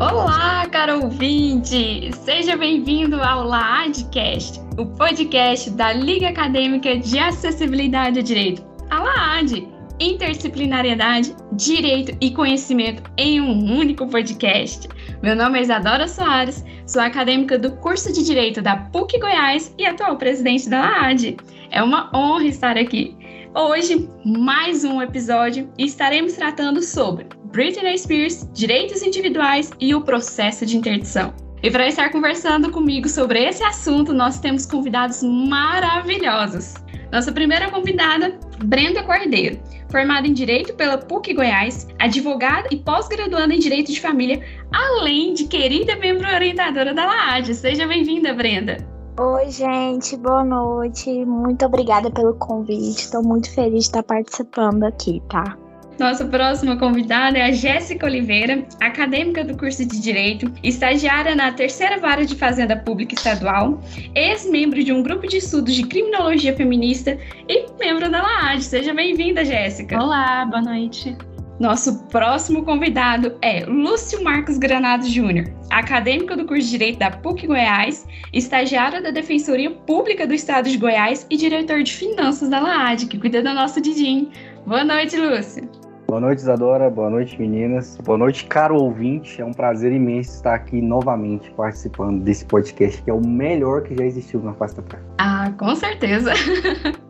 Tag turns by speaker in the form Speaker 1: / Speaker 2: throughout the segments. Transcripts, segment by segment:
Speaker 1: Olá, caro ouvinte! Seja bem-vindo ao LAADcast, o podcast da Liga Acadêmica de Acessibilidade ao Direito, a LAAD, interdisciplinariedade, direito e conhecimento em um único podcast. Meu nome é Isadora Soares, sou acadêmica do curso de Direito da PUC Goiás e atual presidente da LAAD. É uma honra estar aqui. Hoje, mais um episódio e estaremos tratando sobre Britney Spears, direitos individuais e o processo de interdição. E para estar conversando comigo sobre esse assunto, nós temos convidados maravilhosos. Nossa primeira convidada, Brenda Cordeiro, formada em Direito pela PUC Goiás, advogada e pós-graduanda em Direito de Família, além de querida membro orientadora da LAAD. Seja bem-vinda, Brenda.
Speaker 2: Oi, gente, boa noite. Muito obrigada pelo convite. Estou muito feliz de estar participando aqui, tá?
Speaker 1: Nossa próxima convidada é a Jéssica Oliveira, acadêmica do curso de Direito, estagiária na terceira vara de Fazenda Pública Estadual, ex-membro de um grupo de estudos de criminologia feminista e membro da LAAD. Seja bem-vinda, Jéssica.
Speaker 3: Olá, boa noite.
Speaker 1: Nosso próximo convidado é Lúcio Marcos Granado Júnior, acadêmico do curso de Direito da PUC Goiás, estagiário da Defensoria Pública do Estado de Goiás e diretor de Finanças da LAAD, que cuida do nosso Didim. Boa noite, Lúcio.
Speaker 4: Boa noite, Isadora. Boa noite, meninas. Boa noite, caro ouvinte. É um prazer imenso estar aqui novamente participando desse podcast, que é o melhor que já existiu na face da terra.
Speaker 1: Ah, com certeza.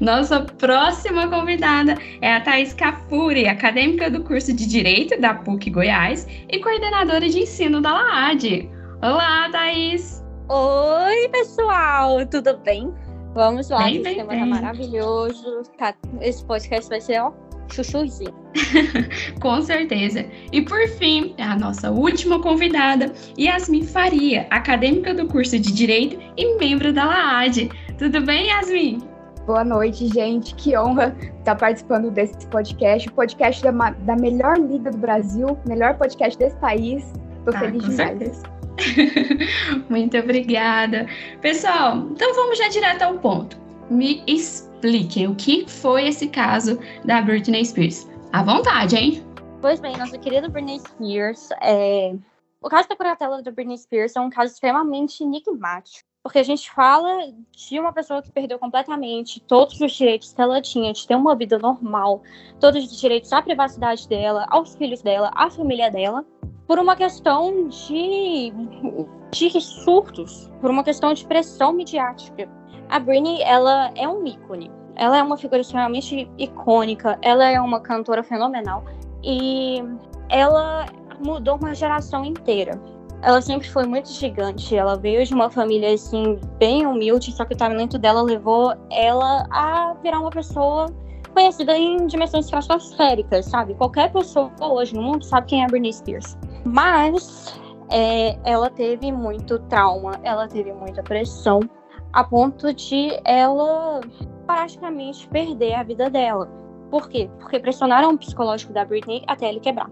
Speaker 1: Nossa próxima convidada é a Thaís Cafuri, acadêmica do curso de Direito da PUC Goiás e coordenadora de ensino da LAAD. Olá, Thaís!
Speaker 5: Oi, pessoal, tudo bem? Vamos lá,
Speaker 1: bem,
Speaker 5: esse
Speaker 1: bem,
Speaker 5: tema tá maravilhoso. Tá, esse podcast vai ser, ó, chuchuzinho.
Speaker 1: Com certeza. E por fim, é a nossa última convidada, Yasmin Faria, acadêmica do curso de Direito e membro da LAAD. Tudo bem, Yasmin?
Speaker 6: Boa noite, gente. Que honra estar participando desse podcast. O podcast da, da melhor liga do Brasil, melhor podcast desse país. Tô
Speaker 1: Ah,
Speaker 6: feliz demais.
Speaker 1: Muito obrigada. Pessoal, então vamos já direto ao ponto. Me expliquem o que foi esse caso da Britney Spears. À vontade, hein?
Speaker 5: Pois bem, nossa querida Britney Spears, é... o caso da curatela da Britney Spears é um caso extremamente enigmático. Porque a gente fala de uma pessoa que perdeu completamente todos os direitos que ela tinha de ter uma vida normal, todos os direitos à privacidade dela, aos filhos dela, à família dela, por uma questão de, de surtos, por uma questão de pressão midiática. A Britney, ela é um ícone. Ela é uma figura extremamente icônica, ela é uma cantora fenomenal e ela mudou uma geração inteira. Ela sempre foi muito gigante, ela veio de uma família assim bem humilde, só que o talento dela levou ela a virar uma pessoa conhecida em dimensões estratosféricas, sabe? Qualquer pessoa hoje no mundo sabe quem é Britney Spears. Mas é, ela teve muito trauma, ela teve muita pressão, a ponto de ela praticamente perder a vida dela. Por quê? Porque pressionaram o psicológico da Britney até ele quebrar.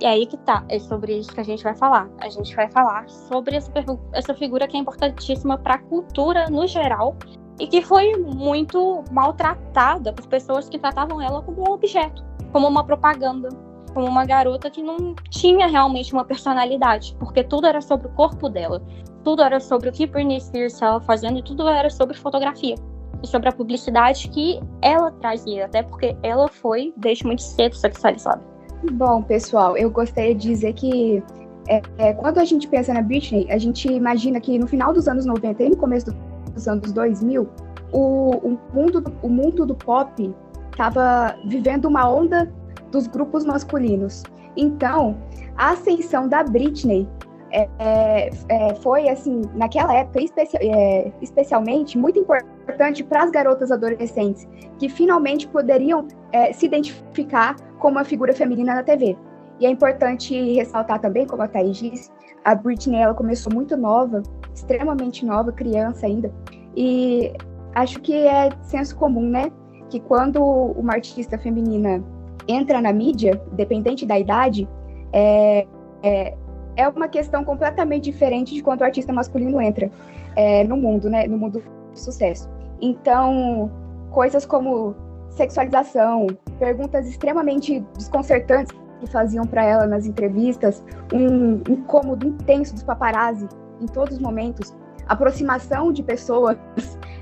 Speaker 5: E aí que tá, é sobre isso que a gente vai falar. A gente vai falar sobre essa, essa figura que é importantíssima para a cultura no geral e que foi muito maltratada por pessoas que tratavam ela como um objeto, como uma propaganda, como uma garota que não tinha realmente uma personalidade, porque tudo era sobre o corpo dela, tudo era sobre o que Britney Spears estava fazendo e tudo era sobre fotografia e sobre a publicidade que ela trazia, até porque ela foi desde muito cedo sexualizada.
Speaker 6: Bom, pessoal, eu gostaria de dizer que é, é, quando a gente pensa na Britney, a gente imagina que no final dos anos 90 e no começo dos anos 2000, o, o mundo, o mundo do pop estava vivendo uma onda dos grupos masculinos. Então, a ascensão da Britney é, é, é, foi, assim, naquela época, especi é, especialmente, muito importante para as garotas adolescentes, que finalmente poderiam é, se identificar como uma figura feminina na TV. E é importante ressaltar também, como a Thaís disse, a Britney ela começou muito nova, extremamente nova, criança ainda, e acho que é senso comum, né? Que quando uma artista feminina entra na mídia, dependente da idade, é, é, é uma questão completamente diferente de quando o artista masculino entra é, no mundo, né? No mundo do sucesso. Então, coisas como sexualização, perguntas extremamente desconcertantes que faziam para ela nas entrevistas, um incômodo intenso dos paparazzi em todos os momentos, aproximação de pessoas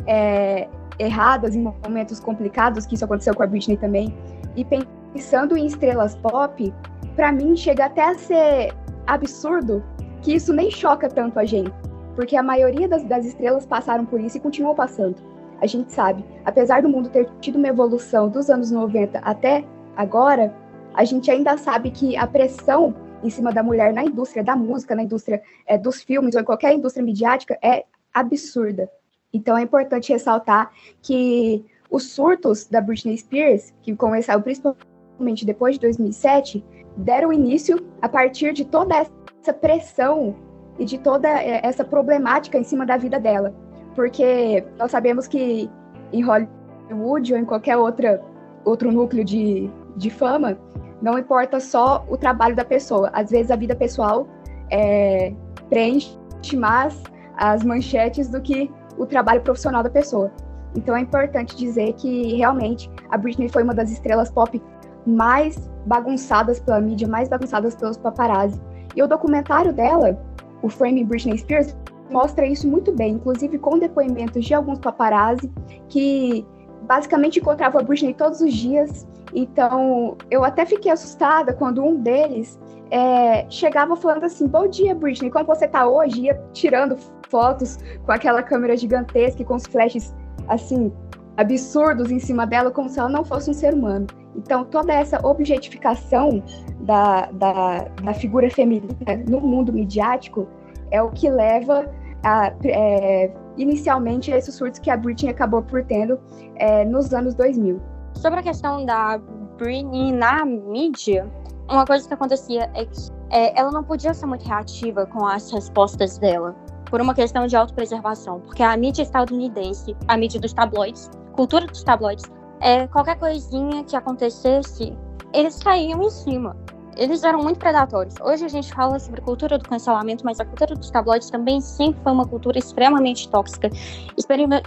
Speaker 6: é, erradas em momentos complicados, que isso aconteceu com a Britney também, e pensando em estrelas pop, para mim chega até a ser absurdo que isso nem choca tanto a gente, porque a maioria das, das estrelas passaram por isso e continuam passando. A gente sabe, apesar do mundo ter tido uma evolução dos anos 90 até agora, a gente ainda sabe que a pressão em cima da mulher na indústria da música, na indústria é, dos filmes ou em qualquer indústria midiática é absurda. Então é importante ressaltar que os surtos da Britney Spears, que começaram principalmente depois de 2007, deram início a partir de toda essa pressão e de toda é, essa problemática em cima da vida dela. Porque nós sabemos que em Hollywood ou em qualquer outra, outro núcleo de, de fama, não importa só o trabalho da pessoa. Às vezes a vida pessoal é, preenche mais as manchetes do que o trabalho profissional da pessoa. Então é importante dizer que realmente a Britney foi uma das estrelas pop mais bagunçadas pela mídia, mais bagunçadas pelos paparazzi. E o documentário dela, o Frame Britney Spears, mostra isso muito bem, inclusive com depoimentos de alguns paparazzi que basicamente encontravam a Britney todos os dias. Então, eu até fiquei assustada quando um deles é, chegava falando assim: Bom dia, Britney, como você tá hoje? Ia tirando fotos com aquela câmera gigantesca e com os flashes assim absurdos em cima dela, como se ela não fosse um ser humano. Então, toda essa objetificação da, da, da figura feminina no mundo midiático é o que leva a, é, inicialmente a esses surtos que a Britney acabou por tendo é, nos anos 2000.
Speaker 5: Sobre a questão da Britney na mídia, uma coisa que acontecia é que é, ela não podia ser muito reativa com as respostas dela, por uma questão de autopreservação, porque a mídia estadunidense, a mídia dos tabloides, cultura dos tabloides, é, qualquer coisinha que acontecesse, eles caíam em cima eles eram muito predatórios. Hoje a gente fala sobre cultura do cancelamento, mas a cultura dos tabloides também sempre foi uma cultura extremamente tóxica,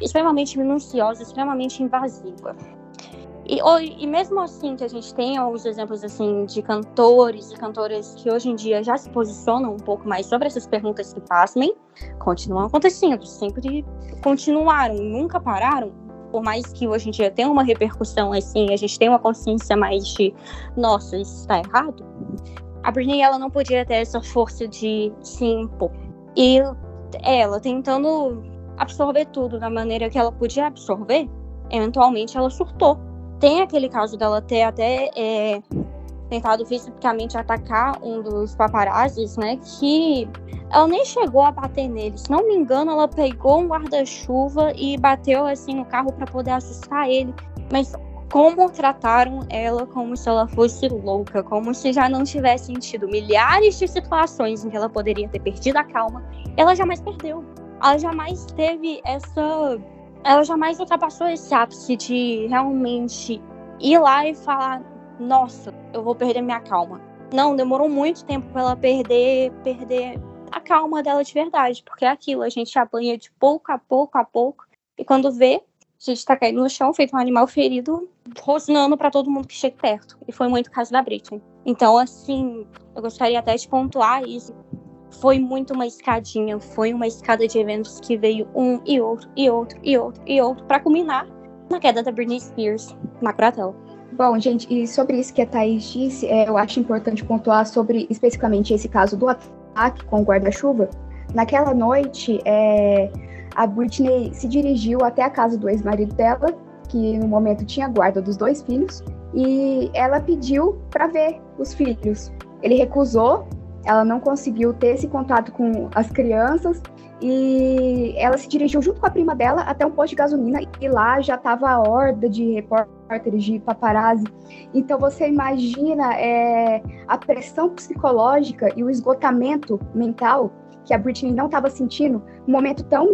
Speaker 5: extremamente minuciosa, extremamente invasiva. E, e, mesmo assim que a gente tem alguns exemplos assim de cantores e cantoras que hoje em dia já se posicionam um pouco mais sobre essas perguntas que passam, continuam acontecendo, sempre continuaram, nunca pararam, por mais que hoje em dia tenha uma repercussão assim, a gente tem uma consciência mais de, nossa, isso está errado, a Britney ela não podia ter essa força de se impor. E ela tentando absorver tudo da maneira que ela podia absorver, eventualmente ela surtou. Tem aquele caso dela ter até é, tentado fisicamente atacar um dos paparazzis, né? Que ela nem chegou a bater nele. Se não me engano, ela pegou um guarda-chuva e bateu assim no carro para poder assustar ele. Mas como trataram ela como se ela fosse louca, como se já não tivesse sentido milhares de situações em que ela poderia ter perdido a calma, ela jamais perdeu. Ela jamais teve essa. Ela jamais ultrapassou esse ápice de realmente ir lá e falar: nossa, eu vou perder minha calma. Não, demorou muito tempo para ela perder, perder a calma dela de verdade, porque é aquilo, a gente apanha de pouco a pouco a pouco, e quando vê, a gente tá caindo no chão, feito um animal ferido, rosnando para todo mundo que chega perto. E foi muito o caso da Britney. Então, assim, eu gostaria até de pontuar isso. Foi muito uma escadinha, foi uma escada de eventos que veio um e outro, e outro, e outro, e outro, para culminar na queda da Britney Spears na Curatela.
Speaker 6: Bom, gente, e sobre isso que a Thaís disse, é, eu acho importante pontuar sobre especificamente esse caso do ataque com o guarda-chuva. Naquela noite, é, a Britney se dirigiu até a casa do ex-marido dela, que no momento tinha guarda dos dois filhos, e ela pediu para ver os filhos. Ele recusou, ela não conseguiu ter esse contato com as crianças e ela se dirigiu junto com a prima dela até um posto de gasolina e lá já estava a horda de repórteres, de paparazzi. Então você imagina é, a pressão psicológica e o esgotamento mental que a Britney não estava sentindo num momento tão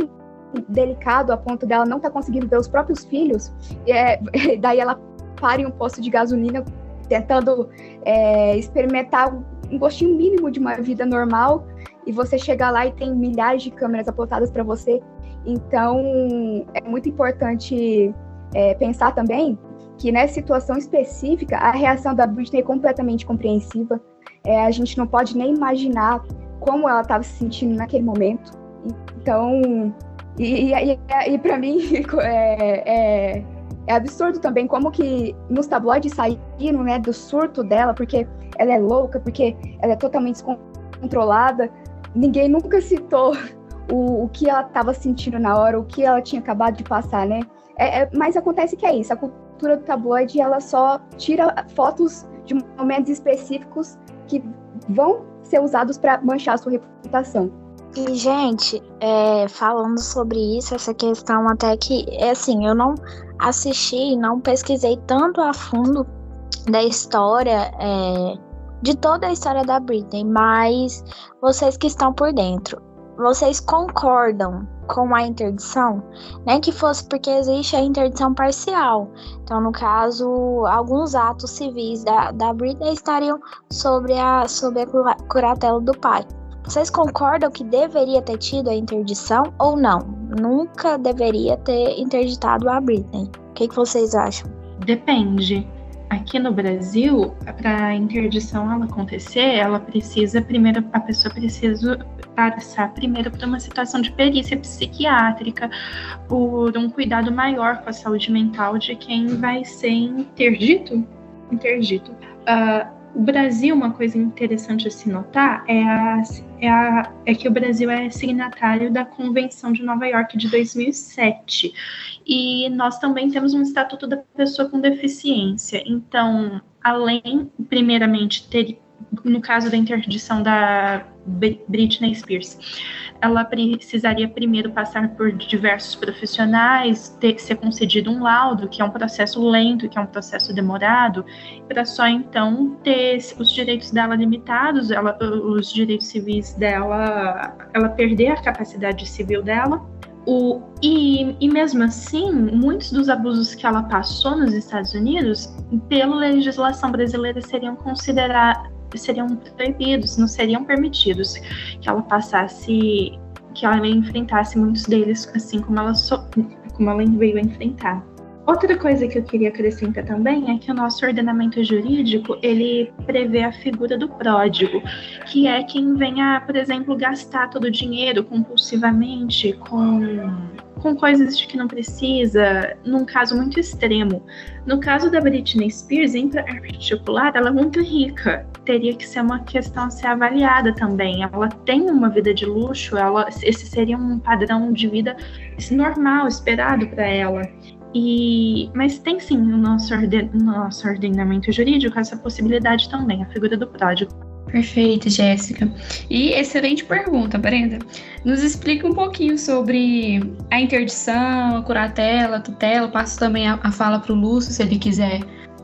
Speaker 6: delicado a ponto dela não estar tá conseguindo ver os próprios filhos. É, daí ela para em um posto de gasolina tentando é, experimentar um gostinho mínimo de uma vida normal e você chega lá e tem milhares de câmeras apontadas para você Então, é muito importante é, pensar também que nessa situação específica, a reação da Britney é completamente compreensiva. É, a gente não pode nem imaginar como ela estava se sentindo naquele momento. Então, e, e, e, para mim é, é, é, absurdo também como que nos tabloides saíram né, do surto dela, porque ela é louca, porque ela é totalmente descontrolada. Ninguém nunca citou o, o que ela estava sentindo na hora, o que ela tinha acabado de passar, né? É, é, mas acontece que é isso, a cultura do tabloide ela só tira fotos de momentos específicos que vão ser usados para manchar a sua reputação.
Speaker 2: E, gente, é, falando sobre isso, essa questão até que, é assim, eu não assisti, não pesquisei tanto a fundo da história, é, de toda a história da Britney, mas vocês que estão por dentro, vocês concordam com a interdição? Nem que fosse porque existe a interdição parcial. Então, no caso, alguns atos civis da, da Britney estariam sobre a, sobre a curatela do pai. Vocês concordam que deveria ter tido a interdição ou não? Nunca deveria ter interditado a Britney. O que, que vocês acham?
Speaker 3: Depende. Aqui no Brasil, para a interdição ela acontecer, ela precisa primeiro, a pessoa precisa passar primeiro por uma situação de perícia psiquiátrica, por um cuidado maior com a saúde mental de quem vai ser interdito. Interdito. Uh, o Brasil, uma coisa interessante a se notar é, a, é, a, é, que o Brasil é signatário da Convenção de Nova York de 2007 e nós também temos um Estatuto da Pessoa com Deficiência. Então, além, primeiramente, ter, no caso da interdição da Britney Spears, ela precisaria primeiro passar por diversos profissionais, ter, ser concedido um laudo, que é um processo lento, que é um processo demorado, para só então ter os direitos dela limitados, ela, os direitos civis dela, ela perder a capacidade civil dela. O, e, e mesmo assim, muitos dos abusos que ela passou nos Estados Unidos, pela legislação brasileira, seriam considerados seriam proibidos, não seriam permitidos que ela passasse, que ela enfrentasse muitos deles, assim como ela, so, como ela veio enfrentar. Outra coisa que eu queria acrescentar também é que o nosso ordenamento jurídico ele prevê a figura do pródigo, que é quem venha, por exemplo, gastar todo o dinheiro compulsivamente com, com coisas de que não precisa, num caso muito extremo. No caso da Britney Spears, em particular, ela é muito rica. Teria que ser uma questão a ser avaliada também. Ela tem uma vida de luxo, ela, esse seria um padrão de vida normal, esperado para ela. E, mas tem sim no nosso, orden, no nosso ordenamento jurídico essa possibilidade também, a figura do pródigo. Perfeito, Jéssica. E excelente pergunta, Brenda. Nos explica um pouquinho sobre a interdição, a curatela, a tutela. Passo também a, a fala para o Lúcio, se ele quiser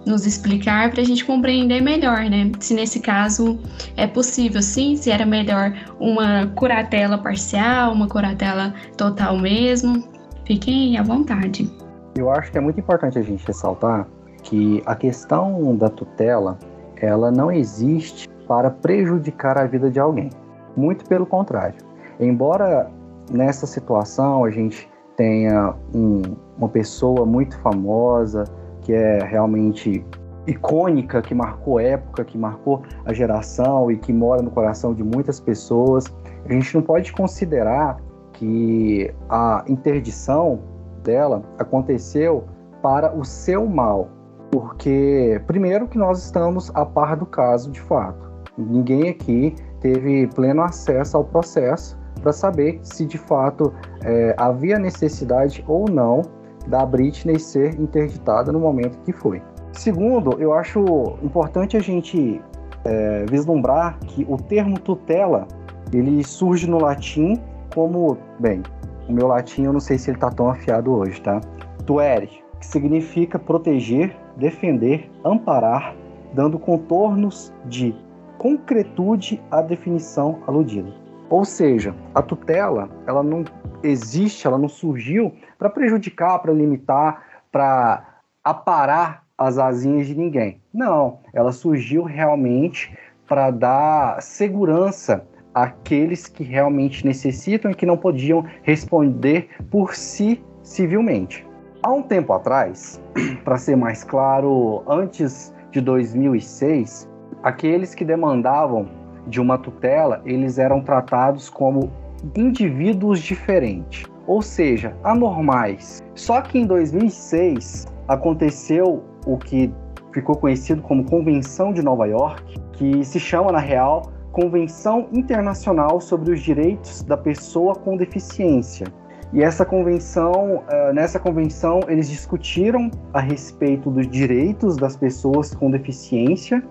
Speaker 3: nos explicar, para a gente compreender melhor, né? Se nesse caso é possível, sim, se era melhor uma curatela parcial, uma curatela total mesmo. Fiquem à vontade.
Speaker 4: Eu acho que é muito importante a gente ressaltar que a questão da tutela, ela não existe para prejudicar a vida de alguém. Muito pelo contrário. Embora nessa situação a gente tenha um, uma pessoa muito famosa, que é realmente icônica, que marcou época, que marcou a geração e que mora no coração de muitas pessoas, a gente não pode considerar que a interdição dela aconteceu para o seu mal, porque primeiro que nós estamos a par do caso de fato. Ninguém aqui teve pleno acesso ao processo para saber se de fato é, havia necessidade ou não da Britney ser interditada no momento que foi. Segundo, eu acho importante a gente é, vislumbrar que o termo tutela ele surge no latim como, bem, o meu latim eu não sei se ele tá tão afiado hoje, tá? Tuere, que significa proteger, defender, amparar, dando contornos de concretude à definição aludida. Ou seja, a tutela, ela não existe, ela não surgiu para prejudicar, para limitar, para aparar as asinhas de ninguém. Não, ela surgiu realmente para dar segurança aqueles que realmente necessitam e que não podiam responder por si civilmente. Há um tempo atrás, para ser mais claro, antes de 2006, aqueles que demandavam de uma tutela, eles eram tratados como indivíduos diferentes, ou seja, anormais. Só que em 2006 aconteceu o que ficou conhecido como Convenção de Nova York, que se chama na real Convenção Internacional sobre os Direitos da Pessoa com Deficiência. E essa convenção, uh, nessa convenção, eles discutiram a respeito dos direitos das pessoas com deficiência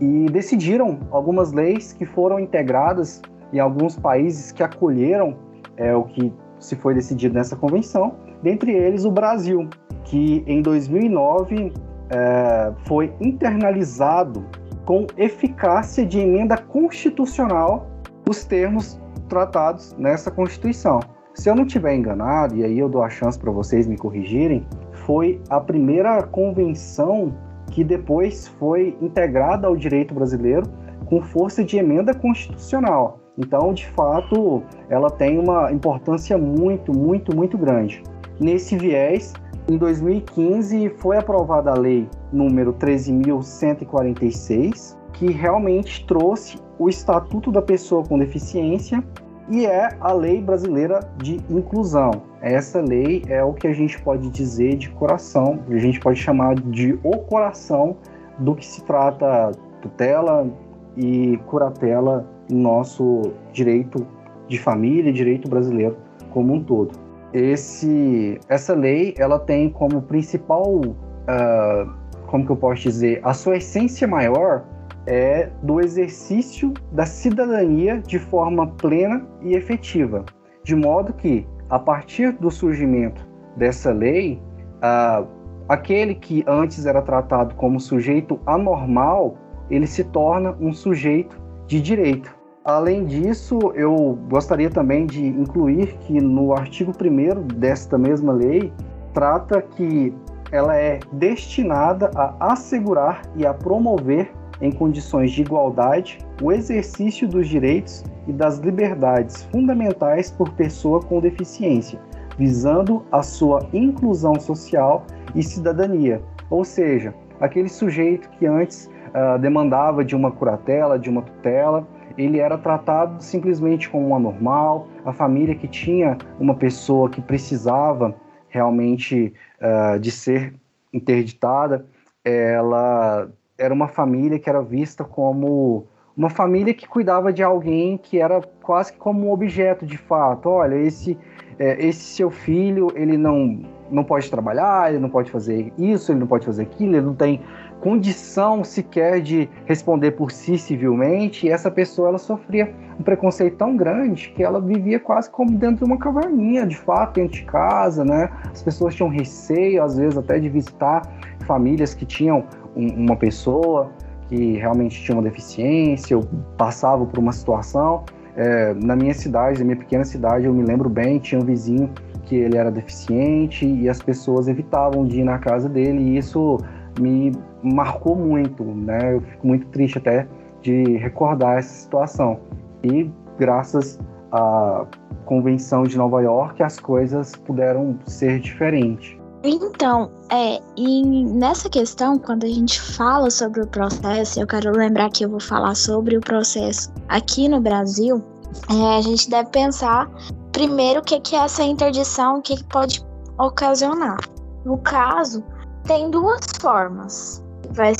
Speaker 4: e decidiram algumas leis que foram integradas em alguns países que acolheram é, o que se foi decidido nessa convenção, dentre eles o Brasil, que em 2009 é, foi internalizado com eficácia de emenda constitucional os termos tratados nessa Constituição. Se eu não estiver enganado, e aí eu dou a chance para vocês me corrigirem, foi a primeira convenção que depois foi integrada ao direito brasileiro com força de emenda constitucional. Então, de fato, ela tem uma importância muito, muito, muito grande. Nesse viés, em 2015 foi aprovada a lei número 13.146, que realmente trouxe o Estatuto da Pessoa com Deficiência e é a Lei Brasileira de Inclusão. Essa lei é o que a gente pode dizer de coração, a gente pode chamar de o coração do que se trata tutela e curatela no nosso direito de família, direito brasileiro como um todo. Esse, essa lei ela tem como principal, uh, como que eu posso dizer, a sua essência maior é do exercício da cidadania de forma plena e efetiva, de modo que, a partir do surgimento dessa lei, uh, aquele que antes era tratado como sujeito anormal, ele se torna um sujeito de direito. Além disso, eu gostaria também de incluir que no artigo 1 desta mesma lei trata que ela é destinada a assegurar e a promover em condições de igualdade o exercício dos direitos e das liberdades fundamentais por pessoa com deficiência, visando a sua inclusão social e cidadania. Ou seja, aquele sujeito que antes uh, demandava de uma curatela, de uma tutela, ele era tratado simplesmente como um anormal, a família que tinha uma pessoa que precisava realmente uh, de ser interditada, ela era uma família que era vista como uma família que cuidava de alguém que era quase como um objeto de fato. Olha, esse é, esse seu filho, ele não não pode trabalhar, ele não pode fazer isso, ele não pode fazer aquilo, ele não tem condição sequer de responder por si civilmente, e essa pessoa ela sofria um preconceito tão grande que ela vivia quase como dentro de uma caverninha, de fato, dentro de casa, né? As pessoas tinham receio, às vezes, até de visitar famílias que tinham um, uma pessoa que realmente tinha uma deficiência, ou passava por uma situação. É, na minha cidade, na minha pequena cidade, eu me lembro bem, tinha um vizinho que ele era deficiente e as pessoas evitavam de ir na casa dele, e isso me marcou muito, né? Eu fico muito triste até de recordar essa situação. E graças à Convenção de Nova York, as coisas puderam ser diferentes.
Speaker 2: Então, é, e nessa questão, quando a gente fala sobre o processo, eu quero lembrar que eu vou falar sobre o processo aqui no Brasil, é, a gente deve pensar primeiro o que, que é essa interdição, o que, que pode ocasionar. No caso, tem duas formas. Vai,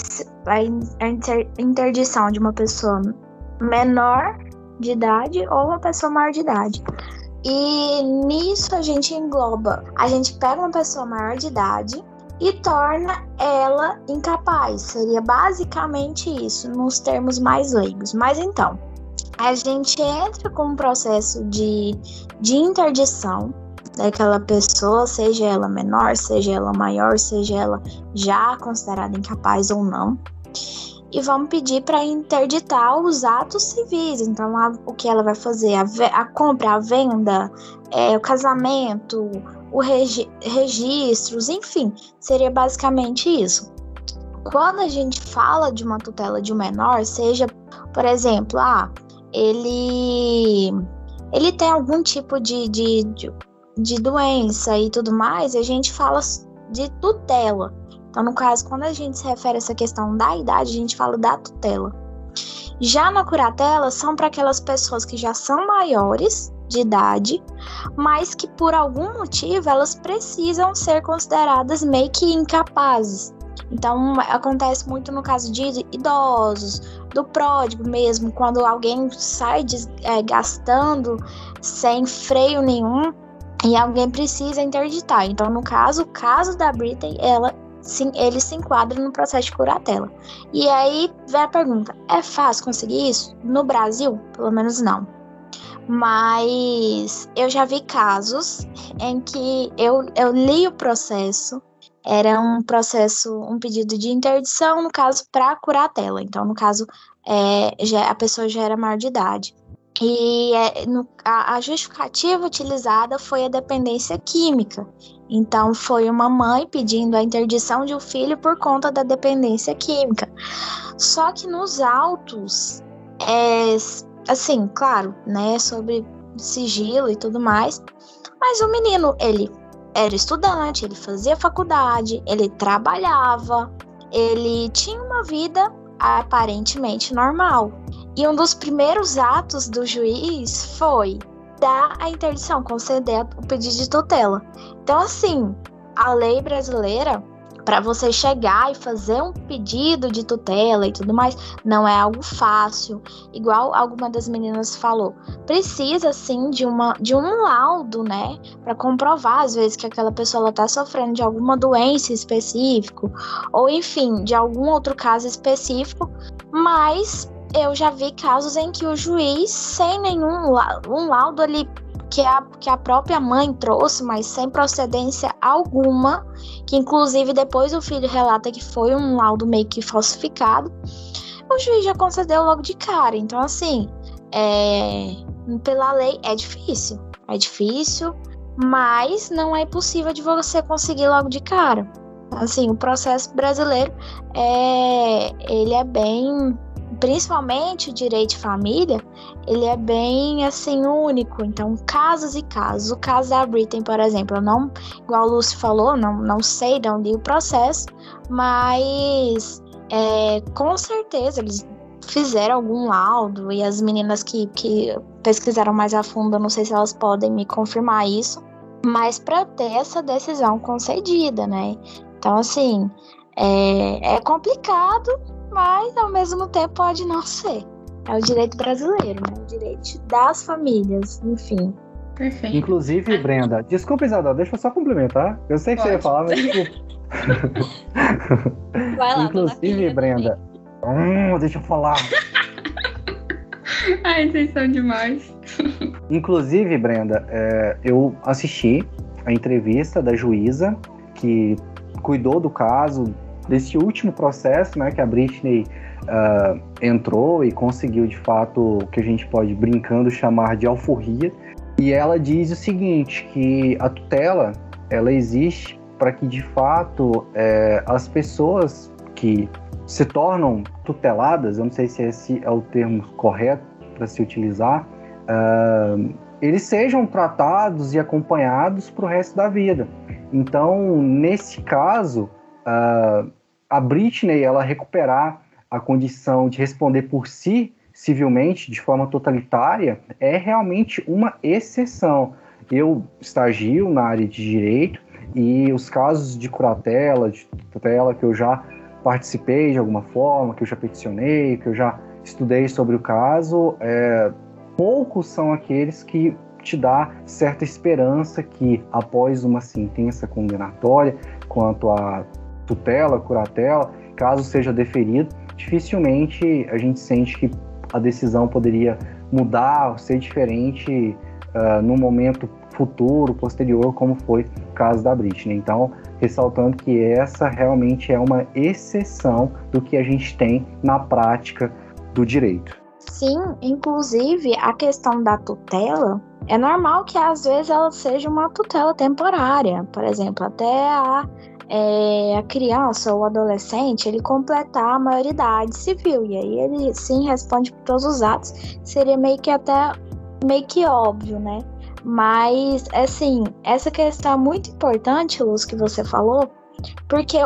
Speaker 2: vai a inter, interdição de uma pessoa menor de idade ou uma pessoa maior de idade. E nisso a gente engloba, a gente pega uma pessoa maior de idade e torna ela incapaz. Seria basicamente isso, nos termos mais leigos. Mas então, a gente entra com um processo de, de interdição daquela pessoa, seja ela menor, seja ela maior, seja ela já considerada incapaz ou não. E vamos pedir para interditar os atos civis. Então, a, o que ela vai fazer? A, a compra, a venda, é, o casamento, o regi registros, enfim, seria basicamente isso. Quando a gente fala de uma tutela de um menor, seja, por exemplo, ah, ele ele tem algum tipo de, de, de, de doença e tudo mais, a gente fala de tutela. Então, no caso, quando a gente se refere a essa questão da idade, a gente fala da tutela. Já na curatela, são para aquelas pessoas que já são maiores de idade, mas que por algum motivo elas precisam ser consideradas meio que incapazes. Então, acontece muito no caso de idosos, do pródigo mesmo, quando alguém sai é, gastando sem freio nenhum e alguém precisa interditar. Então, no caso, o caso da Britney, ela sim, ele se enquadra no processo de curatela. E aí vem a pergunta: é fácil conseguir isso? No Brasil, pelo menos não. Mas eu já vi casos em que eu, eu li o processo era um processo, um pedido de interdição, no caso, para curar a tela. Então, no caso, é, já, a pessoa já era maior de idade. E é, no, a, a, justificativa utilizada foi a dependência química. Então, foi uma mãe pedindo a interdição de um filho por conta da dependência química. Só que nos autos, é, assim, claro, né, sobre sigilo e tudo mais, mas o menino, ele era estudante, ele fazia faculdade, ele trabalhava, ele tinha uma vida aparentemente normal. E um dos primeiros atos do juiz foi dar a interdição, conceder o pedido de tutela. Então, assim, a lei brasileira para você chegar e fazer um pedido de tutela e tudo mais, não é algo fácil. Igual alguma das meninas falou, precisa sim de uma de um laudo, né, para comprovar às vezes que aquela pessoa está sofrendo de alguma doença específico ou enfim, de algum outro caso específico, mas eu já vi casos em que o juiz, sem nenhum um laudo ali que a, que a própria mãe trouxe, mas sem procedência alguma, que inclusive depois o filho relata que foi um laudo meio que falsificado, o juiz já concedeu logo de cara. Então, assim, é, pela lei é difícil. É difícil, mas não é impossível de você conseguir logo de cara. Assim, o processo brasileiro é, ele é bem principalmente o direito de família, ele é bem assim único. Então, casos e casos. O caso da Britney, por exemplo, eu não, igual o Lúcio falou, não, não sei de onde o processo, mas é, com certeza eles fizeram algum laudo e as meninas que, que pesquisaram mais a fundo, eu não sei se elas podem me confirmar isso, mas para ter essa decisão concedida, né? Então, assim, é, é complicado, mas ao mesmo tempo pode não ser. É o direito brasileiro, né? O direito das famílias, enfim.
Speaker 4: Perfeito. Inclusive, Brenda, desculpa, Isadora, deixa eu só complementar. Eu sei que pode. você ia falar, mas desculpa.
Speaker 5: Vai lá,
Speaker 4: Inclusive, Brenda. Hum, deixa eu falar.
Speaker 1: Ai, vocês são demais.
Speaker 4: Inclusive, Brenda, é, eu assisti a entrevista da juíza que cuidou do caso, desse último processo, né, que a Britney uh, entrou e conseguiu de fato o que a gente pode brincando chamar de alforria. E ela diz o seguinte, que a tutela ela existe para que de fato é, as pessoas que se tornam tuteladas, eu não sei se esse é o termo correto para se utilizar, uh, eles sejam tratados e acompanhados para o resto da vida. Então, nesse caso, uh, a Britney ela recuperar a condição de responder por si civilmente de forma totalitária é realmente uma exceção. Eu estagio na área de direito e os casos de curatela, de tutela que eu já participei de alguma forma, que eu já peticionei, que eu já estudei sobre o caso, é, poucos são aqueles que te dá certa esperança que após uma sentença condenatória quanto a tutela, curatela, caso seja deferido, dificilmente a gente sente que a decisão poderia mudar, ser diferente uh, no momento futuro, posterior, como foi o caso da Britney. Então, ressaltando que essa realmente é uma exceção do que a gente tem na prática do direito.
Speaker 2: Sim, inclusive a questão da tutela, é normal que às vezes ela seja uma tutela temporária, por exemplo, até a, é, a criança ou adolescente ele completar a maioridade civil e aí ele sim responde por todos os atos, seria meio que até meio que óbvio, né? Mas assim, essa questão é muito importante, Luz, que você falou, porque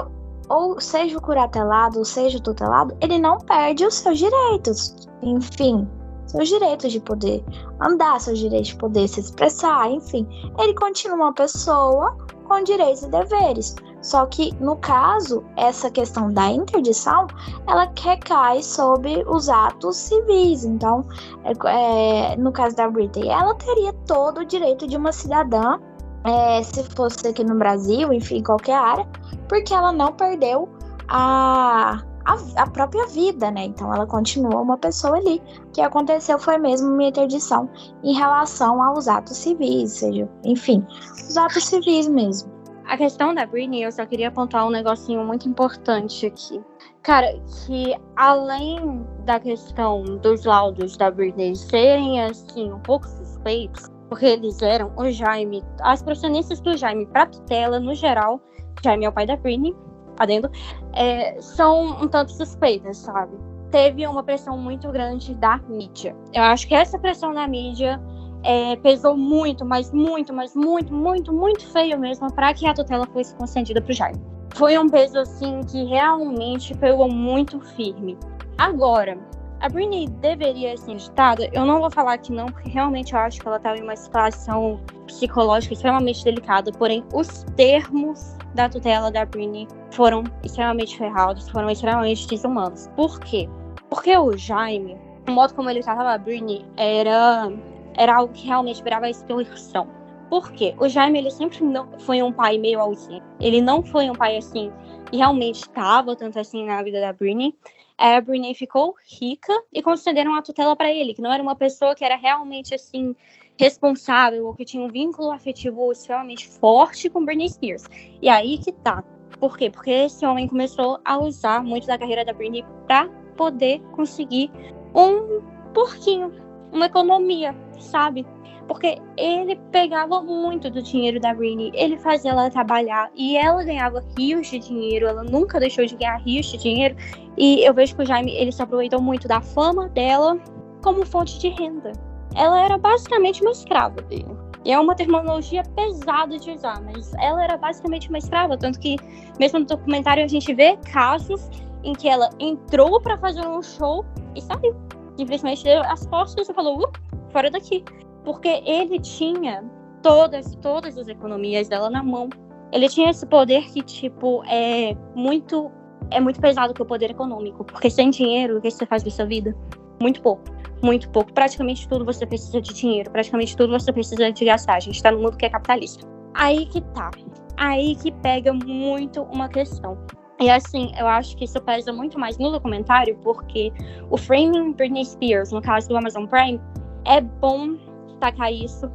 Speaker 2: ou seja o curatelado, ou seja o tutelado, ele não perde os seus direitos. Enfim, seus direitos de poder andar, seus direitos de poder se expressar, enfim. Ele continua uma pessoa com direitos e deveres. Só que, no caso, essa questão da interdição, ela recai sobre os atos civis. Então, é, é, no caso da Britney, ela teria todo o direito de uma cidadã, é, se fosse aqui no Brasil, enfim, qualquer área, porque ela não perdeu a, a, a, própria vida, né? Então ela continua uma pessoa ali. O que aconteceu foi mesmo uma interdição em relação aos atos civis, seja, enfim, os atos civis mesmo.
Speaker 5: A questão da Britney, eu só queria apontar um negocinho muito importante aqui. Cara, que além da questão dos laudos da Britney serem, assim, um pouco suspeitos, porque eles eram o Jaime, as profissionistas do Jaime para tutela, no geral, Jaime é o pai da Britney, adendo, é, são um tanto suspeitas, sabe? Teve uma pressão muito grande da mídia. Eu acho que essa pressão da mídia é, pesou muito, mas muito, mas muito, muito, muito feio mesmo para que a tutela fosse concedida para o Jaime. Foi um peso assim que realmente pegou muito firme. Agora, a Britney deveria ser editada? Eu não vou falar que não, porque realmente eu acho que ela estava em uma situação psicológica extremamente delicada. Porém, os termos da tutela da Britney foram extremamente ferrados, foram extremamente desumanos. Por quê? Porque o Jaime, o modo como ele tratava a Britney era, era algo que realmente virava extorsão. Por quê? O Jaime, ele sempre não foi um pai meio ausente. Ele não foi um pai, assim, que realmente estava tanto assim na vida da Britney. A Britney ficou rica e concederam a tutela para ele, que não era uma pessoa que era realmente, assim, responsável ou que tinha um vínculo afetivo extremamente forte com Britney Spears. E aí que tá. Por quê? Porque esse homem começou a usar muito da carreira da Britney para poder conseguir um porquinho, uma economia, sabe? Porque ele pegava muito do dinheiro da Britney, ele fazia ela trabalhar e ela ganhava rios de dinheiro, ela nunca deixou de ganhar rios de dinheiro. E eu vejo que o Jaime ele se aproveitou muito da fama dela como fonte de renda ela era basicamente uma escrava dele. E é uma terminologia pesada de usar, mas ela era basicamente uma escrava, tanto que mesmo no documentário a gente vê casos em que ela entrou para fazer um show e saiu. Simplesmente deu as costas e falou, uh, fora daqui. Porque ele tinha todas, todas as economias dela na mão. Ele tinha esse poder que, tipo, é muito é muito pesado que o poder econômico, porque sem dinheiro, o que você faz da sua vida? Muito pouco muito pouco. Praticamente tudo você precisa de dinheiro, praticamente tudo você precisa de gastar. A gente tá no mundo que é capitalista. Aí que tá. Aí que pega muito uma questão. E assim, eu acho que isso pesa muito mais no documentário, porque o framing Britney Spears, no caso do Amazon Prime, é bom destacar isso.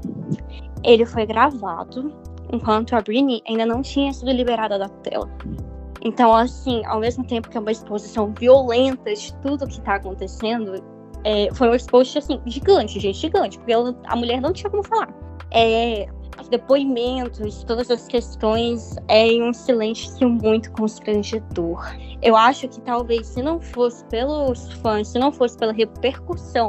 Speaker 5: Ele foi gravado enquanto a Britney ainda não tinha sido liberada da tela. Então, assim, ao mesmo tempo que é uma exposição violenta de tudo que tá acontecendo, é, foi um expost, assim, gigante, gente, gigante, porque ela, a mulher não tinha como falar. É, os depoimentos, todas as questões, é em um silêncio muito constrangedor. Eu acho que talvez, se não fosse pelos fãs, se não fosse pela repercussão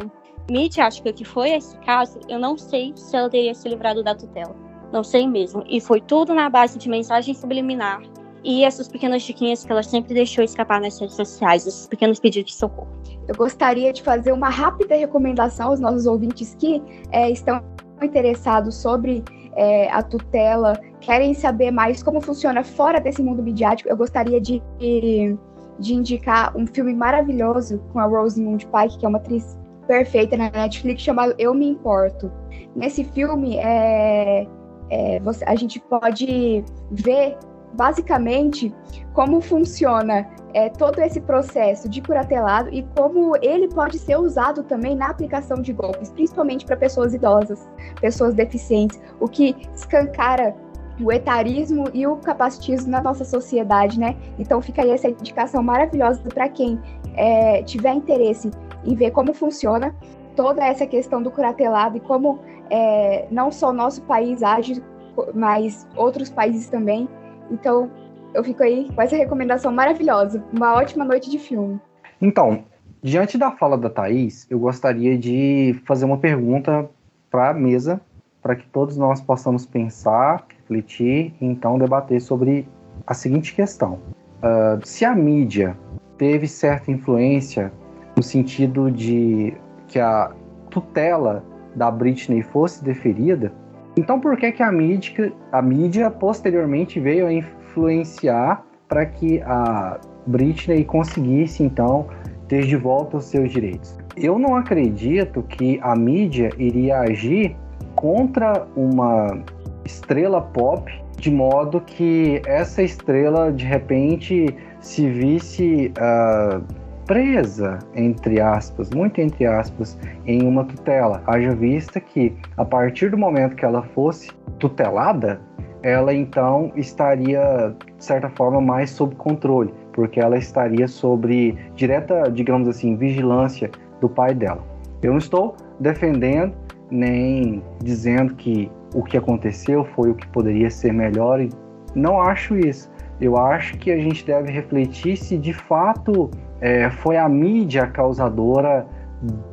Speaker 5: midiática que foi esse caso, eu não sei se ela teria se livrado da tutela. Não sei mesmo. E foi tudo na base de mensagem subliminar e essas pequenas diquinhas que ela sempre deixou escapar nas redes sociais, esses pequenos pedidos de socorro.
Speaker 6: Eu gostaria de fazer uma rápida recomendação aos nossos ouvintes que é, estão interessados sobre é, a tutela, querem saber mais como funciona fora desse mundo midiático. Eu gostaria de, de, indicar um filme maravilhoso com a Rosamund Pike, que é uma atriz perfeita na Netflix, chamado Eu Me Importo. Nesse filme, é, é, você, a gente pode ver basicamente como funciona é, todo esse processo de curatelado e como ele pode ser usado também na aplicação de golpes, principalmente para pessoas idosas, pessoas deficientes, o que escancara o etarismo e o capacitismo na nossa sociedade, né? Então fica aí essa indicação maravilhosa para quem é, tiver interesse em ver como funciona. toda essa questão do curatelado e como é, não só nosso país age, mas outros países também. Então, eu fico aí com essa recomendação maravilhosa. Uma ótima noite de filme.
Speaker 4: Então, diante da fala da Thaís, eu gostaria de fazer uma pergunta para a mesa, para que todos nós possamos pensar, refletir e então debater sobre a seguinte questão: uh, se a mídia teve certa influência no sentido de que a tutela da Britney fosse deferida, então por que, que a, mídia, a mídia posteriormente veio a influenciar para que a Britney conseguisse então ter de volta os seus direitos? Eu não acredito que a mídia iria agir contra uma estrela pop de modo que essa estrela de repente se visse uh, presa, entre aspas, muito entre aspas, em uma tutela. Haja vista que a partir do momento que ela fosse tutelada, ela então estaria, de certa forma, mais sob controle, porque ela estaria sobre direta, digamos assim, vigilância do pai dela. Eu não estou defendendo nem dizendo que o que aconteceu foi o que poderia ser melhor. E não acho isso. Eu acho que a gente deve refletir se de fato é, foi a mídia causadora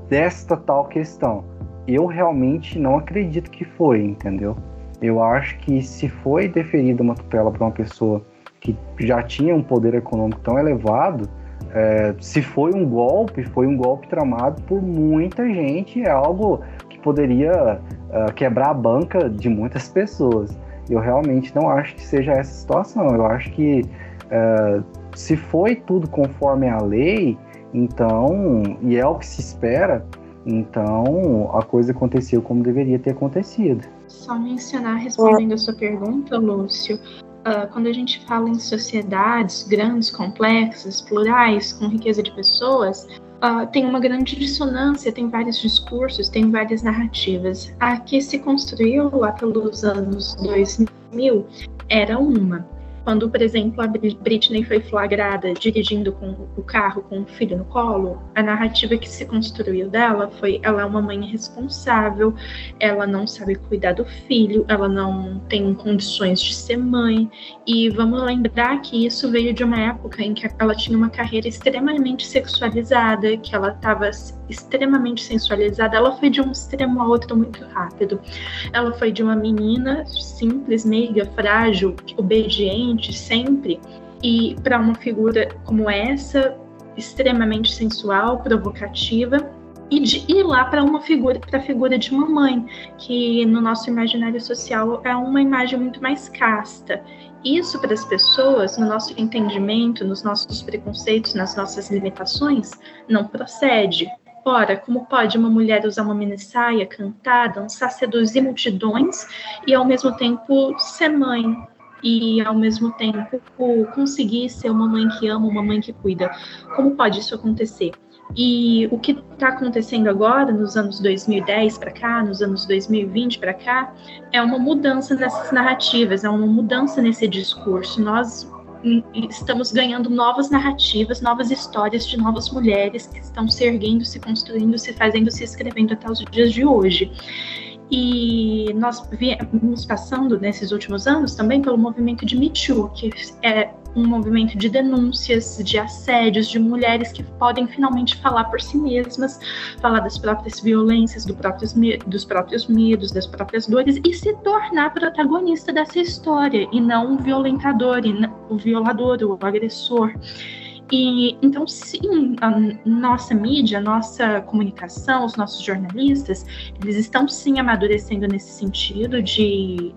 Speaker 4: desta tal questão. Eu realmente não acredito que foi, entendeu? Eu acho que se foi deferida uma tutela para uma pessoa que já tinha um poder econômico tão elevado, é, se foi um golpe, foi um golpe tramado por muita gente, é algo que poderia uh, quebrar a banca de muitas pessoas. Eu realmente não acho que seja essa situação. Eu acho que uh, se foi tudo conforme a lei, então, e é o que se espera, então a coisa aconteceu como deveria ter acontecido.
Speaker 3: Só mencionar, respondendo a sua pergunta, Lúcio, uh, quando a gente fala em sociedades grandes, complexas, plurais, com riqueza de pessoas, uh, tem uma grande dissonância, tem vários discursos, tem várias narrativas. A que se construiu lá pelos anos 2000 era uma. Quando, por exemplo, a Britney foi flagrada dirigindo com o carro com o filho no colo, a narrativa que se construiu dela foi: ela é uma mãe irresponsável, ela não sabe cuidar do filho, ela não tem condições de ser mãe. E vamos lembrar que isso veio de uma época em que ela tinha uma carreira extremamente sexualizada, que ela estava extremamente sensualizada. Ela foi de um extremo a outro muito rápido. Ela foi de uma menina simples, meiga, frágil, obediente sempre, e para uma figura como essa, extremamente sensual, provocativa, e de ir lá para uma figura, para a figura de uma mãe, que no nosso imaginário social é uma imagem muito mais casta. Isso para as pessoas, no nosso entendimento, nos nossos preconceitos, nas nossas limitações, não procede. Ora, como pode uma mulher usar uma mini saia, cantar, dançar, seduzir multidões e ao mesmo tempo ser mãe, e ao mesmo tempo conseguir ser uma mãe que ama, uma mãe que cuida. Como pode isso acontecer? E o que está acontecendo agora, nos anos 2010 para cá, nos anos 2020 para cá, é uma mudança nessas narrativas, é uma mudança nesse discurso. Nós estamos ganhando novas narrativas, novas histórias de novas mulheres que estão se erguendo, se construindo, se fazendo, se escrevendo até os dias de hoje. E nós viemos passando nesses últimos anos também pelo movimento de Me Too, que é um movimento de denúncias, de assédios, de mulheres que podem finalmente falar por si mesmas, falar das próprias violências, do próprios, dos próprios medos, das próprias dores e se tornar protagonista dessa história e não o violentador, e o violador, o agressor. E então, sim, a nossa mídia, a nossa comunicação, os nossos jornalistas, eles estão sim amadurecendo nesse sentido de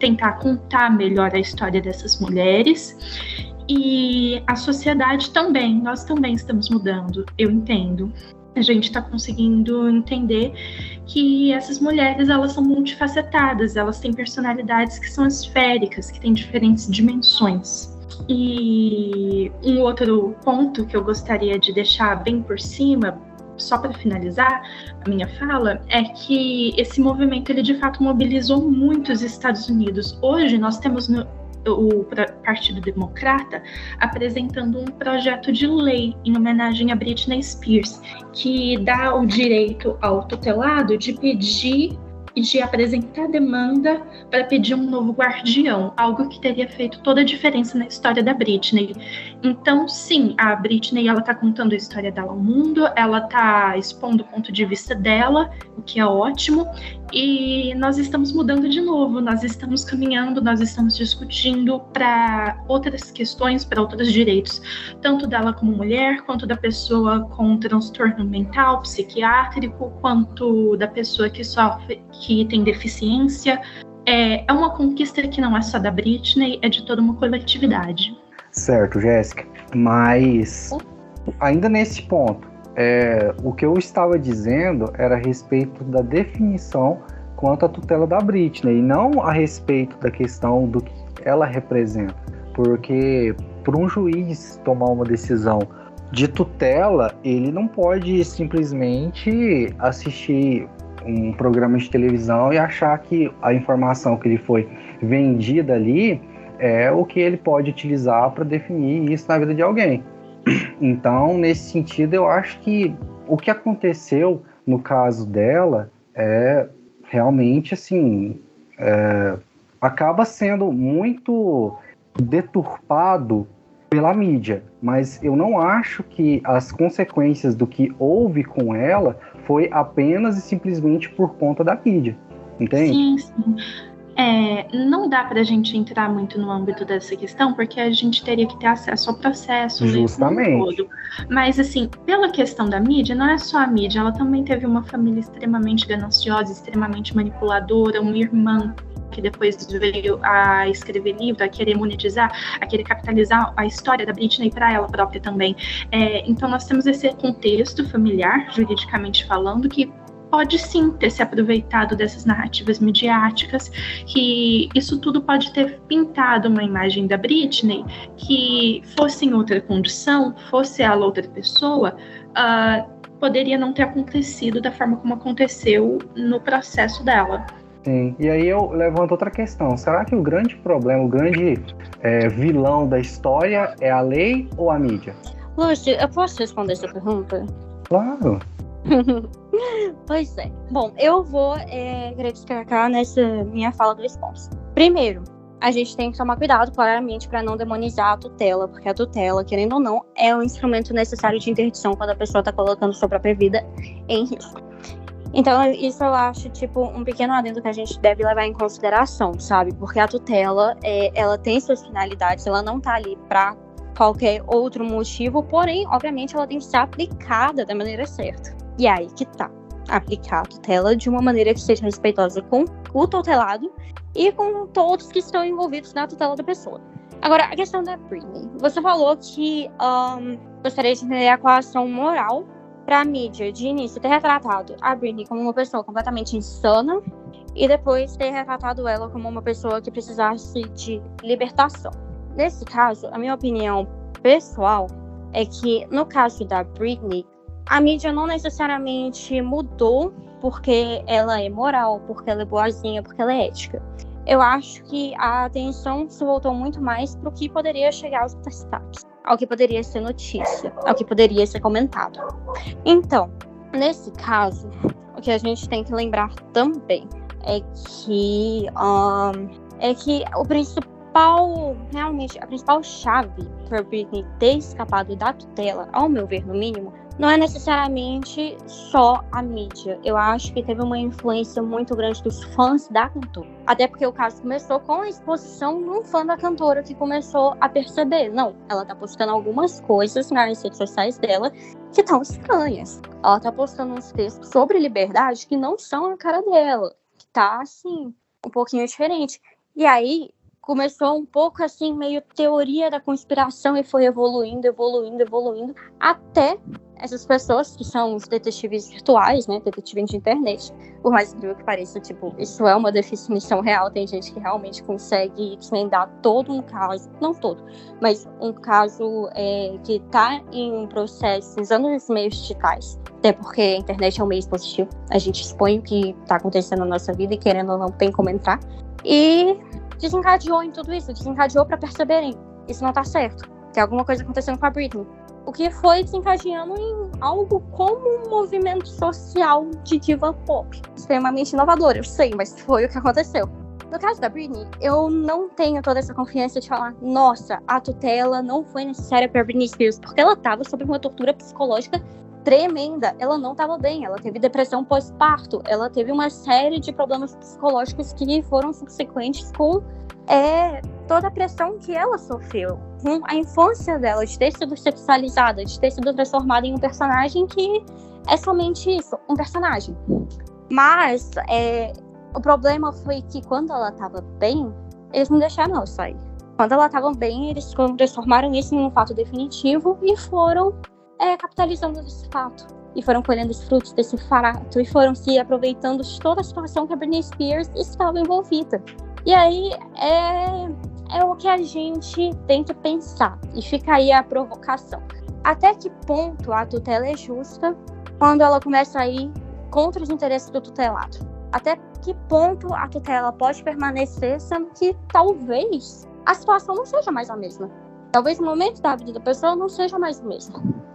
Speaker 3: tentar contar melhor a história dessas mulheres. E a sociedade também, nós também estamos mudando, eu entendo. A gente está conseguindo entender que essas mulheres elas são multifacetadas, elas têm personalidades que são esféricas, que têm diferentes dimensões. E um outro ponto que eu gostaria de deixar bem por cima, só para finalizar a minha fala, é que esse movimento ele de fato mobilizou muito os Estados Unidos. Hoje nós temos no, o Partido Democrata apresentando um projeto de lei em homenagem a Britney Spears, que dá o direito ao tutelado de pedir e de apresentar demanda para pedir um novo guardião, algo que teria feito toda a diferença na história da Britney. Então, sim, a Britney ela está contando a história dela ao mundo, ela está expondo o ponto de vista dela, o que é ótimo, e nós estamos mudando de novo, nós estamos caminhando, nós estamos discutindo para outras questões, para outros direitos, tanto dela como mulher, quanto da pessoa com transtorno mental, psiquiátrico, quanto da pessoa que sofre, que tem deficiência. É, é uma conquista que não é só da Britney, é de toda uma coletividade.
Speaker 4: Certo, Jéssica. Mas ainda nesse ponto, é, o que eu estava dizendo era a respeito da definição quanto à tutela da Britney, e não a respeito da questão do que ela representa. Porque para um juiz tomar uma decisão de tutela, ele não pode simplesmente assistir um programa de televisão e achar que a informação que lhe foi vendida ali é o que ele pode utilizar para definir isso na vida de alguém. Então, nesse sentido, eu acho que o que aconteceu no caso dela é realmente assim é, acaba sendo muito deturpado pela mídia, mas eu não acho que as consequências do que houve com ela foi apenas e simplesmente por conta da mídia, entende?
Speaker 3: Sim, sim. É, não dá para a gente entrar muito no âmbito dessa questão, porque a gente teria que ter acesso ao processo.
Speaker 4: Justamente.
Speaker 3: Todo. Mas, assim, pela questão da mídia, não é só a mídia, ela também teve uma família extremamente gananciosa, extremamente manipuladora, uma irmã que depois veio a escrever livro, a querer monetizar, a querer capitalizar a história da Britney para ela própria também. É, então, nós temos esse contexto familiar, juridicamente falando, que pode sim ter se aproveitado dessas narrativas midiáticas, que isso tudo pode ter pintado uma imagem da Britney que fosse em outra condição, fosse ela outra pessoa, uh, poderia não ter acontecido da forma como aconteceu no processo dela.
Speaker 4: Sim, e aí eu levanto outra questão. Será que o grande problema, o grande é, vilão da história é a lei ou a mídia?
Speaker 5: Lúcio, eu posso responder essa pergunta?
Speaker 4: Claro.
Speaker 5: pois é. Bom, eu vou é, querer destacar nessa minha fala dois pontos. Primeiro, a gente tem que tomar cuidado, claramente, para não demonizar a tutela, porque a tutela, querendo ou não, é um instrumento necessário de interdição quando a pessoa está colocando sua própria vida em risco. Então, isso eu acho, tipo, um pequeno adendo que a gente deve levar em consideração, sabe? Porque a tutela, é, ela tem suas finalidades, ela não tá ali para qualquer outro motivo, porém, obviamente, ela tem que ser aplicada da maneira certa. E aí que tá. Aplicar a tutela de uma maneira que seja respeitosa com o tutelado e com todos que estão envolvidos na tutela da pessoa. Agora, a questão da Britney. Você falou que um, gostaria de entender a coação moral para a mídia, de início, ter retratado a Britney como uma pessoa completamente insana e depois ter retratado ela como uma pessoa que precisasse de libertação. Nesse caso, a minha opinião pessoal é que, no caso da Britney, a mídia não necessariamente mudou porque ela é moral, porque ela é boazinha, porque ela é ética. Eu acho que a atenção se voltou muito mais para o que poderia chegar aos destaques, ao que poderia ser notícia, ao que poderia ser comentado. Então, nesse caso, o que a gente tem que lembrar também é que um, é que o principal, realmente, a principal chave para Britney ter escapado da tutela, ao meu ver, no mínimo, não é necessariamente só a mídia. Eu acho que teve uma influência muito grande dos fãs da cantora. Até porque o caso começou com a exposição de um fã da cantora que começou a perceber, não, ela tá postando algumas coisas nas redes sociais dela que estão estranhas. Ela tá postando uns textos sobre liberdade que não são a cara dela, que tá assim, um pouquinho diferente. E aí, começou um pouco assim, meio teoria da conspiração e foi evoluindo, evoluindo, evoluindo, até essas pessoas que são os detetives virtuais, né, detetives de internet, por mais incrível que pareça, tipo, isso é uma definição real, tem gente que realmente consegue desvendar todo um caso, não todo, mas um caso é, que está em um processo usando os meios digitais, até porque a internet é um meio expositivo, a gente expõe o que está acontecendo na nossa vida e querendo ou não tem como entrar, e desencadeou em tudo isso, desencadeou para perceberem isso não tá certo. Tem alguma coisa acontecendo com a Britney. O que foi desencadeando em algo como um movimento social de diva pop. Extremamente inovador, eu sei, mas foi o que aconteceu. No caso da Britney, eu não tenho toda essa confiança de falar, nossa, a tutela não foi necessária para Britney Spears, porque ela estava sob uma tortura psicológica tremenda. Ela não estava bem, ela teve depressão pós-parto, ela teve uma série de problemas psicológicos que foram subsequentes com é, toda a pressão que ela sofreu, com a infância dela, de ter sido sexualizada, de ter sido transformada em um personagem que é somente isso, um personagem. Mas é, o problema foi que quando ela estava bem, eles não deixaram ela sair. Quando ela estava bem, eles transformaram isso em um fato definitivo e foram é, capitalizando esse fato. E foram colhendo os frutos desse fato e foram se aproveitando de toda a situação que a Britney Spears estava envolvida. E aí é, é o que a gente tem que pensar. E fica aí a provocação. Até que ponto a tutela é justa quando ela começa a ir contra os interesses do tutelado? Até que ponto a tutela pode permanecer, sendo que talvez a situação não seja mais a mesma. Talvez o momento da vida da pessoa não seja mais o mesmo.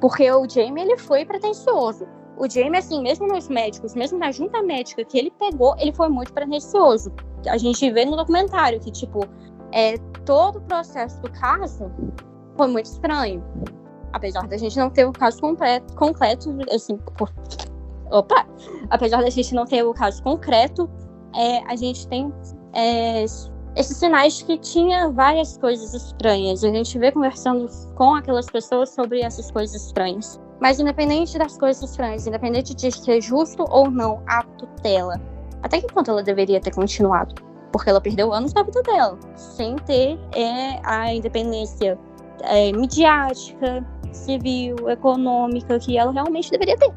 Speaker 5: Porque o Jamie, ele foi pretencioso. O Jamie, assim, mesmo nos médicos, mesmo na junta médica que ele pegou, ele foi muito pretencioso. A gente vê no documentário que, tipo, é, todo o processo do caso foi muito estranho. Apesar da gente não ter o caso completo, completo assim, por, Opa! Apesar da gente não ter o caso concreto, é, a gente tem é, esses sinais que tinha várias coisas estranhas. A gente vê conversando com aquelas pessoas sobre essas coisas estranhas. Mas independente das coisas estranhas, independente de ser justo ou não a tutela, até que ponto ela deveria ter continuado? Porque ela perdeu anos da vida dela, sem ter é, a independência é, midiática, civil, econômica que ela realmente deveria ter.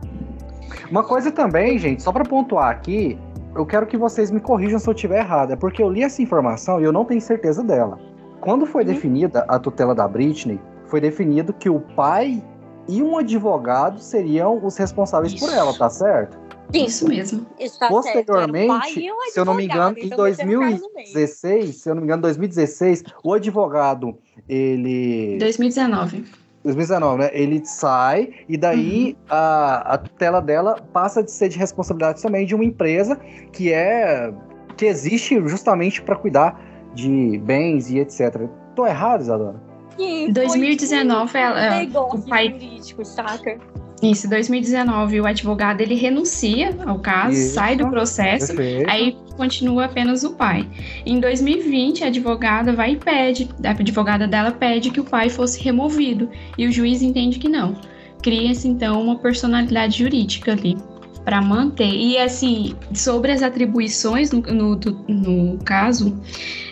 Speaker 4: Uma coisa também, gente, só para pontuar aqui, eu quero que vocês me corrijam se eu estiver errado, é porque eu li essa informação e eu não tenho certeza dela. Quando foi uhum. definida a tutela da Britney, foi definido que o pai e um advogado seriam os responsáveis Isso. por ela, tá certo?
Speaker 1: Isso mesmo.
Speaker 5: Está
Speaker 4: Posteriormente, certo. se eu não me engano, em 2016, se eu não me engano, 2016, o advogado, ele
Speaker 1: 2019.
Speaker 4: 2019, né? Ele sai e daí uhum. a, a tutela dela passa de ser de responsabilidade também de uma empresa que é que existe justamente para cuidar de bens e etc. Tô errado, Isadora?
Speaker 1: Em 2019 ela, o pai
Speaker 5: jurídico, saca?
Speaker 1: Isso, 2019, o advogado ele renuncia ao caso, Isso. sai do processo, Perfeito. aí continua apenas o pai. Em 2020, a advogada vai e pede, a advogada dela pede que o pai fosse removido e o juiz entende que não. Cria-se então uma personalidade jurídica ali para manter. E assim, sobre as atribuições no, no, no caso,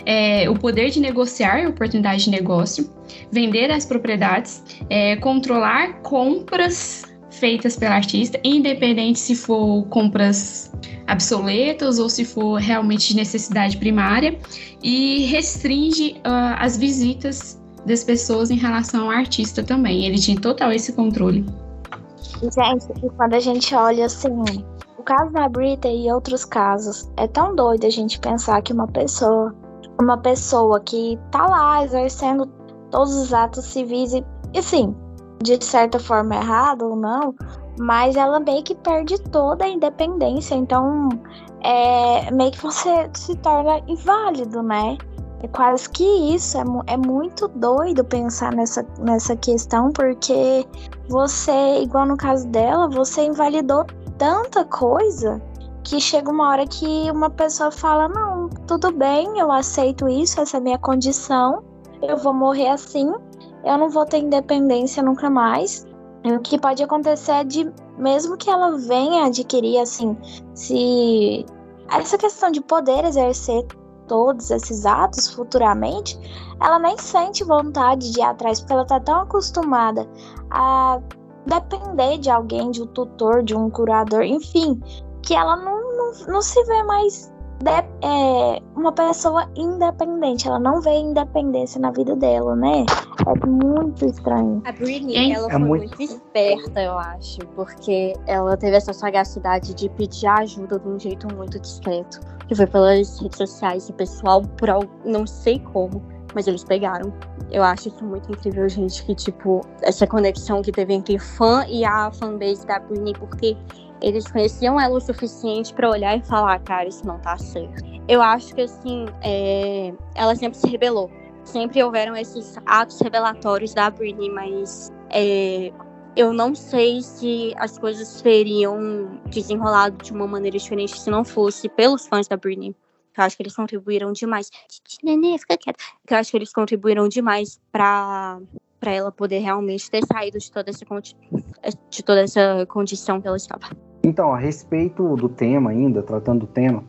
Speaker 1: é, o poder de negociar oportunidade de negócio, vender as propriedades, é, controlar compras feitas pela artista, independente se for compras obsoletas ou se for realmente de necessidade primária, e restringe uh, as visitas das pessoas em relação ao artista também. Ele tinha total esse controle.
Speaker 2: Gente, e quando a gente olha assim, o caso da Brita e outros casos, é tão doido a gente pensar que uma pessoa, uma pessoa que tá lá exercendo todos os atos civis e, assim, de certa forma errado ou não, mas ela meio que perde toda a independência, então é meio que você se torna inválido, né? É quase que isso, é, é muito doido pensar nessa, nessa questão, porque você, igual no caso dela, você invalidou tanta coisa que chega uma hora que uma pessoa fala: Não, tudo bem, eu aceito isso, essa é a minha condição, eu vou morrer assim, eu não vou ter independência nunca mais. E o que pode acontecer é de, mesmo que ela venha adquirir, assim, se. Essa questão de poder exercer todos esses atos futuramente, ela nem sente vontade de ir atrás, porque ela tá tão acostumada a depender de alguém, de um tutor, de um curador, enfim, que ela não, não, não se vê mais de, é, uma pessoa independente. Ela não vê independência na vida dela, né? É muito estranho.
Speaker 5: A Britney, ela é foi muito... muito esperta, eu acho, porque ela teve essa sagacidade de pedir ajuda de um jeito muito discreto. Que foi pelas redes sociais e pessoal, por não sei como, mas eles pegaram. Eu acho isso muito incrível, gente, que, tipo, essa conexão que teve entre fã e a fanbase da Britney, porque eles conheciam ela o suficiente para olhar e falar, cara, isso não tá certo. Eu acho que, assim, é... ela sempre se rebelou. Sempre houveram esses atos revelatórios da Britney, mas é... eu não sei se as coisas teriam desenrolado de uma maneira diferente se não fosse pelos fãs da Britney. Eu acho que eles contribuíram demais. Nenê, fica quieta. Eu acho que eles contribuíram demais para para ela poder realmente ter saído de toda essa de toda essa condição que ela estava.
Speaker 4: Então, a respeito do tema ainda, tratando do tema,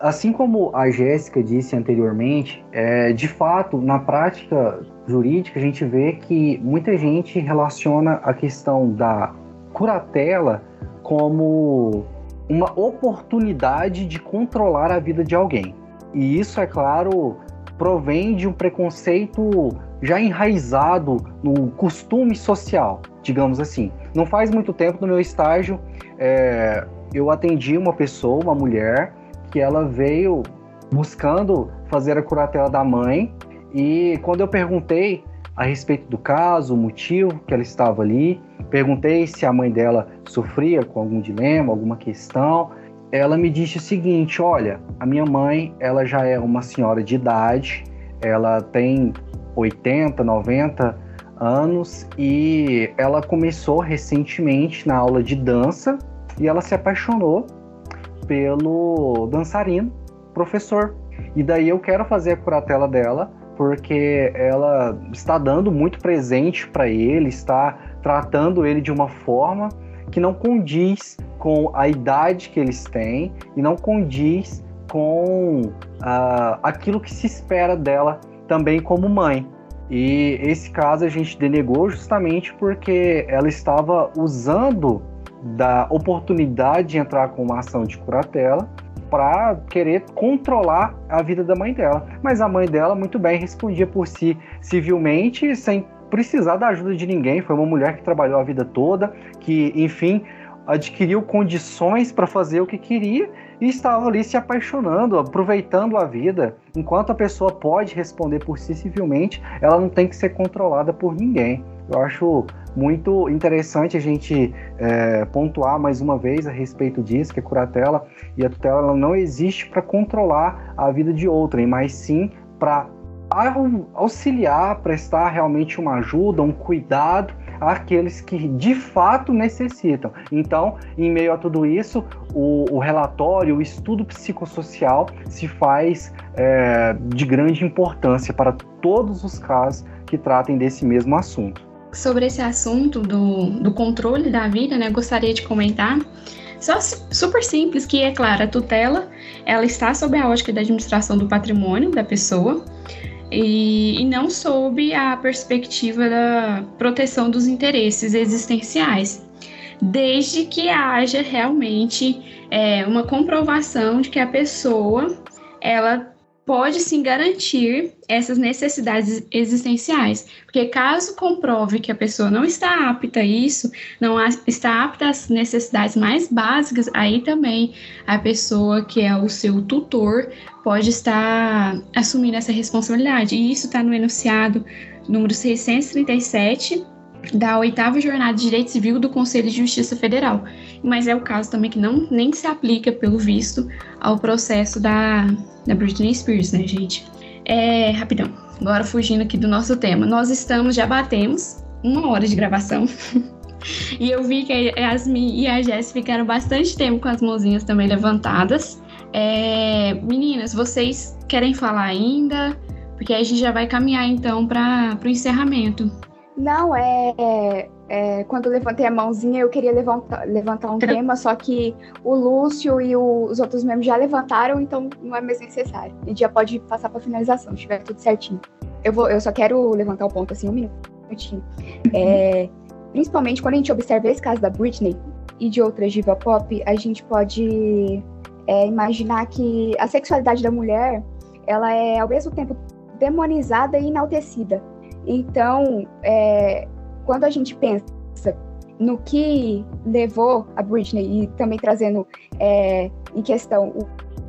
Speaker 4: assim como a Jéssica disse anteriormente, é, de fato, na prática jurídica, a gente vê que muita gente relaciona a questão da curatela como uma oportunidade de controlar a vida de alguém. E isso, é claro, provém de um preconceito já enraizado no costume social, digamos assim. Não faz muito tempo no meu estágio, é, eu atendi uma pessoa, uma mulher, que ela veio buscando fazer a curatela da mãe. E quando eu perguntei a respeito do caso, o motivo que ela estava ali, perguntei se a mãe dela sofria com algum dilema, alguma questão. Ela me disse o seguinte: olha, a minha mãe, ela já é uma senhora de idade, ela tem 80, 90 anos e ela começou recentemente na aula de dança e ela se apaixonou pelo dançarino, professor. E daí eu quero fazer a curatela dela porque ela está dando muito presente para ele, está tratando ele de uma forma que não condiz com a idade que eles têm e não condiz com uh, aquilo que se espera dela também como mãe. E esse caso a gente denegou justamente porque ela estava usando da oportunidade de entrar com uma ação de curatela para querer controlar a vida da mãe dela. Mas a mãe dela muito bem respondia por si civilmente, sem precisar da ajuda de ninguém. Foi uma mulher que trabalhou a vida toda, que, enfim, adquiriu condições para fazer o que queria e estava ali se apaixonando, aproveitando a vida. Enquanto a pessoa pode responder por si civilmente, ela não tem que ser controlada por ninguém. Eu acho muito interessante a gente é, pontuar mais uma vez a respeito disso, que a curatela e a tutela ela não existe para controlar a vida de outrem, mas sim para auxiliar, prestar realmente uma ajuda, um cuidado àqueles que de fato necessitam. Então, em meio a tudo isso, o, o relatório, o estudo psicossocial se faz é, de grande importância para todos os casos que tratem desse mesmo assunto.
Speaker 1: Sobre esse assunto do, do controle da vida, né, gostaria de comentar só super simples, que é claro, a tutela, ela está sob a ótica da administração do patrimônio da pessoa, e, e não sob a perspectiva da proteção dos interesses existenciais, desde que haja realmente é, uma comprovação de que a pessoa ela pode sim garantir essas necessidades existenciais. Porque caso comprove que a pessoa não está apta a isso, não está apta às necessidades mais básicas, aí também a pessoa que é o seu tutor pode estar assumindo essa responsabilidade. E isso está no enunciado número 637 da oitava jornada de Direito Civil do Conselho de Justiça Federal. Mas é o caso também que não nem se aplica, pelo visto, ao processo da, da Britney Spears, né, gente? É, rapidão, agora fugindo aqui do nosso tema. Nós estamos, já batemos uma hora de gravação. e eu vi que a Yasmin e a Jess ficaram bastante tempo com as mãozinhas também levantadas. É, meninas, vocês querem falar ainda? Porque a gente já vai caminhar então para o encerramento.
Speaker 6: Não, é, é, Quando eu levantei a mãozinha, eu queria levantar, levantar um tema, só que o Lúcio e o, os outros membros já levantaram, então não é mais necessário. A gente já pode passar para finalização, se estiver tudo certinho. Eu, vou, eu só quero levantar o ponto assim, um minutinho. É, principalmente quando a gente observa esse caso da Britney e de outras diva pop, a gente pode é imaginar que a sexualidade da mulher ela é ao mesmo tempo demonizada e enaltecida. Então, é, quando a gente pensa no que levou a Britney e também trazendo é, em questão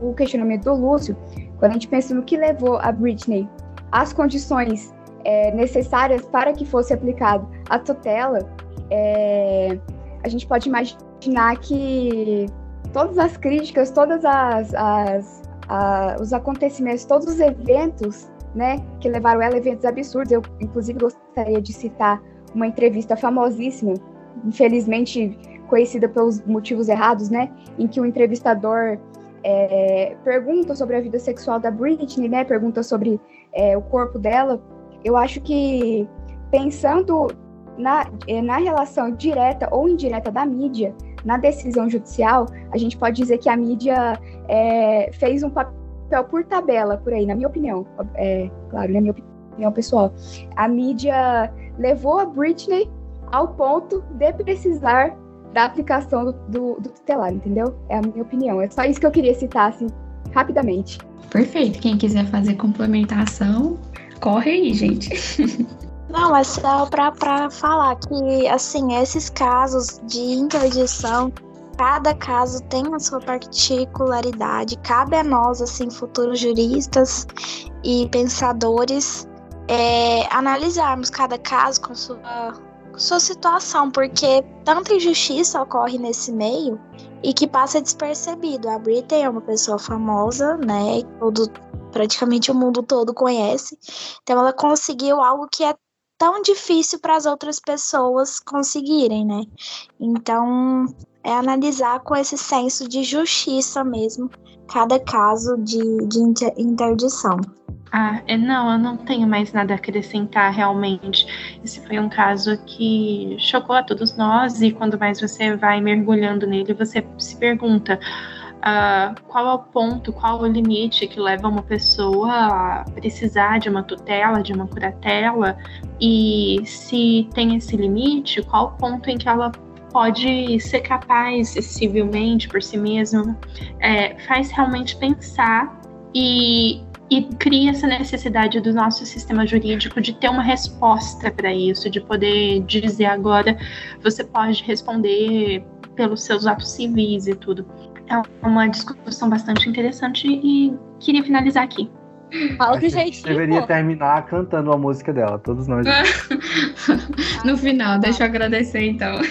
Speaker 6: o, o, questionamento do Lúcio, quando a gente pensa no que levou a Britney às condições é, necessárias para que fosse aplicado a tutela, é, a gente pode imaginar que todas as críticas, todas as, as os acontecimentos, todos os eventos, né, que levaram ela a eventos absurdos. Eu, inclusive, gostaria de citar uma entrevista famosíssima, infelizmente conhecida pelos motivos errados, né, em que o entrevistador é, pergunta sobre a vida sexual da Britney, né, pergunta sobre é, o corpo dela. Eu acho que pensando na, é, na relação direta ou indireta da mídia, na decisão judicial, a gente pode dizer que a mídia é, fez um papel por tabela, por aí, na minha opinião. É, claro, na minha opinião pessoal. A mídia levou a Britney ao ponto de precisar da aplicação do, do, do tutelar, entendeu? É a minha opinião. É só isso que eu queria citar, assim, rapidamente.
Speaker 1: Perfeito. Quem quiser fazer complementação, corre aí, gente.
Speaker 2: Não, é só para falar que, assim, esses casos de interdição, cada caso tem a sua particularidade. Cabe a nós, assim, futuros juristas e pensadores, é, analisarmos cada caso com sua, com sua situação, porque tanta injustiça ocorre nesse meio e que passa despercebido. A Britney é uma pessoa famosa, né? Todo, praticamente o mundo todo conhece. Então ela conseguiu algo que é tão difícil para as outras pessoas conseguirem, né? Então, é analisar com esse senso de justiça mesmo cada caso de, de interdição.
Speaker 3: Ah, é, não, eu não tenho mais nada a acrescentar realmente. Esse foi um caso que chocou a todos nós e quando mais você vai mergulhando nele, você se pergunta uh, qual é o ponto, qual é o limite que leva uma pessoa a precisar de uma tutela, de uma curatela, e se tem esse limite, qual o ponto em que ela pode ser capaz civilmente por si mesma, é, faz realmente pensar e, e cria essa necessidade do nosso sistema jurídico de ter uma resposta para isso, de poder dizer agora você pode responder pelos seus atos civis e tudo é uma discussão bastante interessante e queria finalizar aqui.
Speaker 5: Fala do jeitinho.
Speaker 4: Deveria terminar cantando a música dela, todos nós.
Speaker 1: no final, deixa eu agradecer então.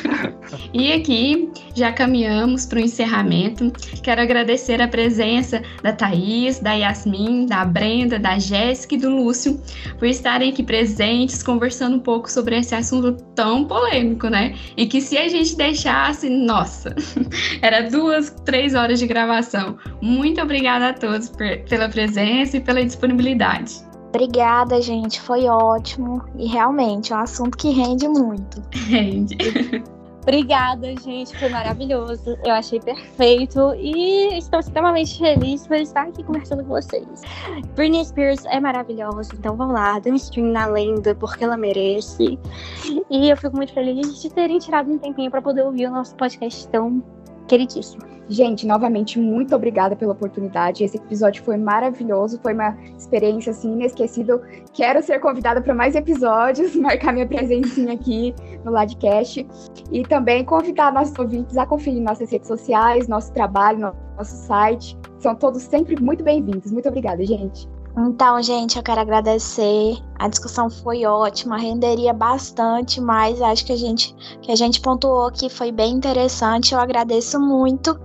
Speaker 1: e aqui já caminhamos para o encerramento. Quero agradecer a presença da Thaís, da Yasmin, da Brenda, da Jéssica e do Lúcio por estarem aqui presentes, conversando um pouco sobre esse assunto tão polêmico, né? E que se a gente deixasse, nossa, era duas, três horas de gravação. Muito obrigada a todos pela presença e pela disponibilidade.
Speaker 2: Obrigada, gente. Foi ótimo. E realmente é um assunto que rende muito.
Speaker 1: Rende.
Speaker 5: Obrigada, gente. Foi maravilhoso. Eu achei perfeito. E estou extremamente feliz por estar aqui conversando com vocês. Britney Spears é maravilhosa. Então vamos lá, dê um stream na lenda, porque ela merece. E eu fico muito feliz de terem tirado um tempinho para poder ouvir o nosso podcast tão queridíssimo.
Speaker 6: Gente, novamente, muito obrigada pela oportunidade. Esse episódio foi maravilhoso, foi uma experiência assim inesquecível. Quero ser convidada para mais episódios, marcar minha presencinha aqui no Ladcast e também convidar nossos ouvintes a conferir nossas redes sociais, nosso trabalho, nosso site. São todos sempre muito bem-vindos. Muito obrigada, gente.
Speaker 2: Então, gente, eu quero agradecer. A discussão foi ótima, renderia bastante, mas acho que a gente que a gente pontuou que foi bem interessante. Eu agradeço muito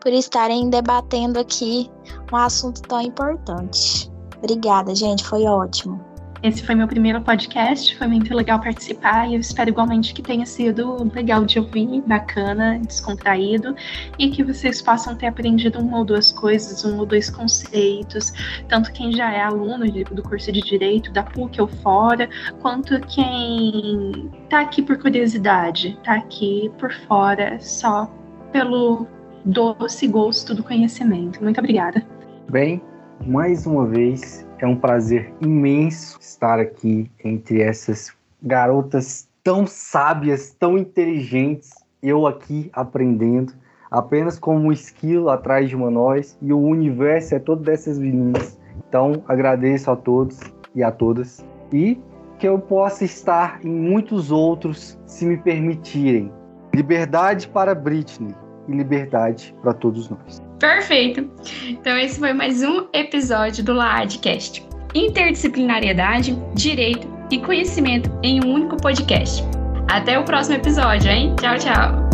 Speaker 2: por estarem debatendo aqui um assunto tão importante. Obrigada, gente, foi ótimo.
Speaker 3: Esse foi meu primeiro podcast, foi muito legal participar e eu espero igualmente que tenha sido legal de ouvir, bacana, descontraído e que vocês possam ter aprendido uma ou duas coisas, um ou dois conceitos, tanto quem já é aluno do curso de Direito, da PUC ou fora, quanto quem está aqui por curiosidade, está aqui por fora só pelo doce gosto do conhecimento. Muito obrigada.
Speaker 4: Bem, mais uma vez é um prazer imenso estar aqui entre essas garotas tão sábias, tão inteligentes. Eu aqui aprendendo, apenas como um esquilo atrás de uma nós, e o universo é todo dessas meninas. Então, agradeço a todos e a todas. E que eu possa estar em muitos outros, se me permitirem. Liberdade para Britney e liberdade para todos nós.
Speaker 1: Perfeito! Então, esse foi mais um episódio do LAADcast. Interdisciplinariedade, direito e conhecimento em um único podcast. Até o próximo episódio, hein? Tchau, tchau!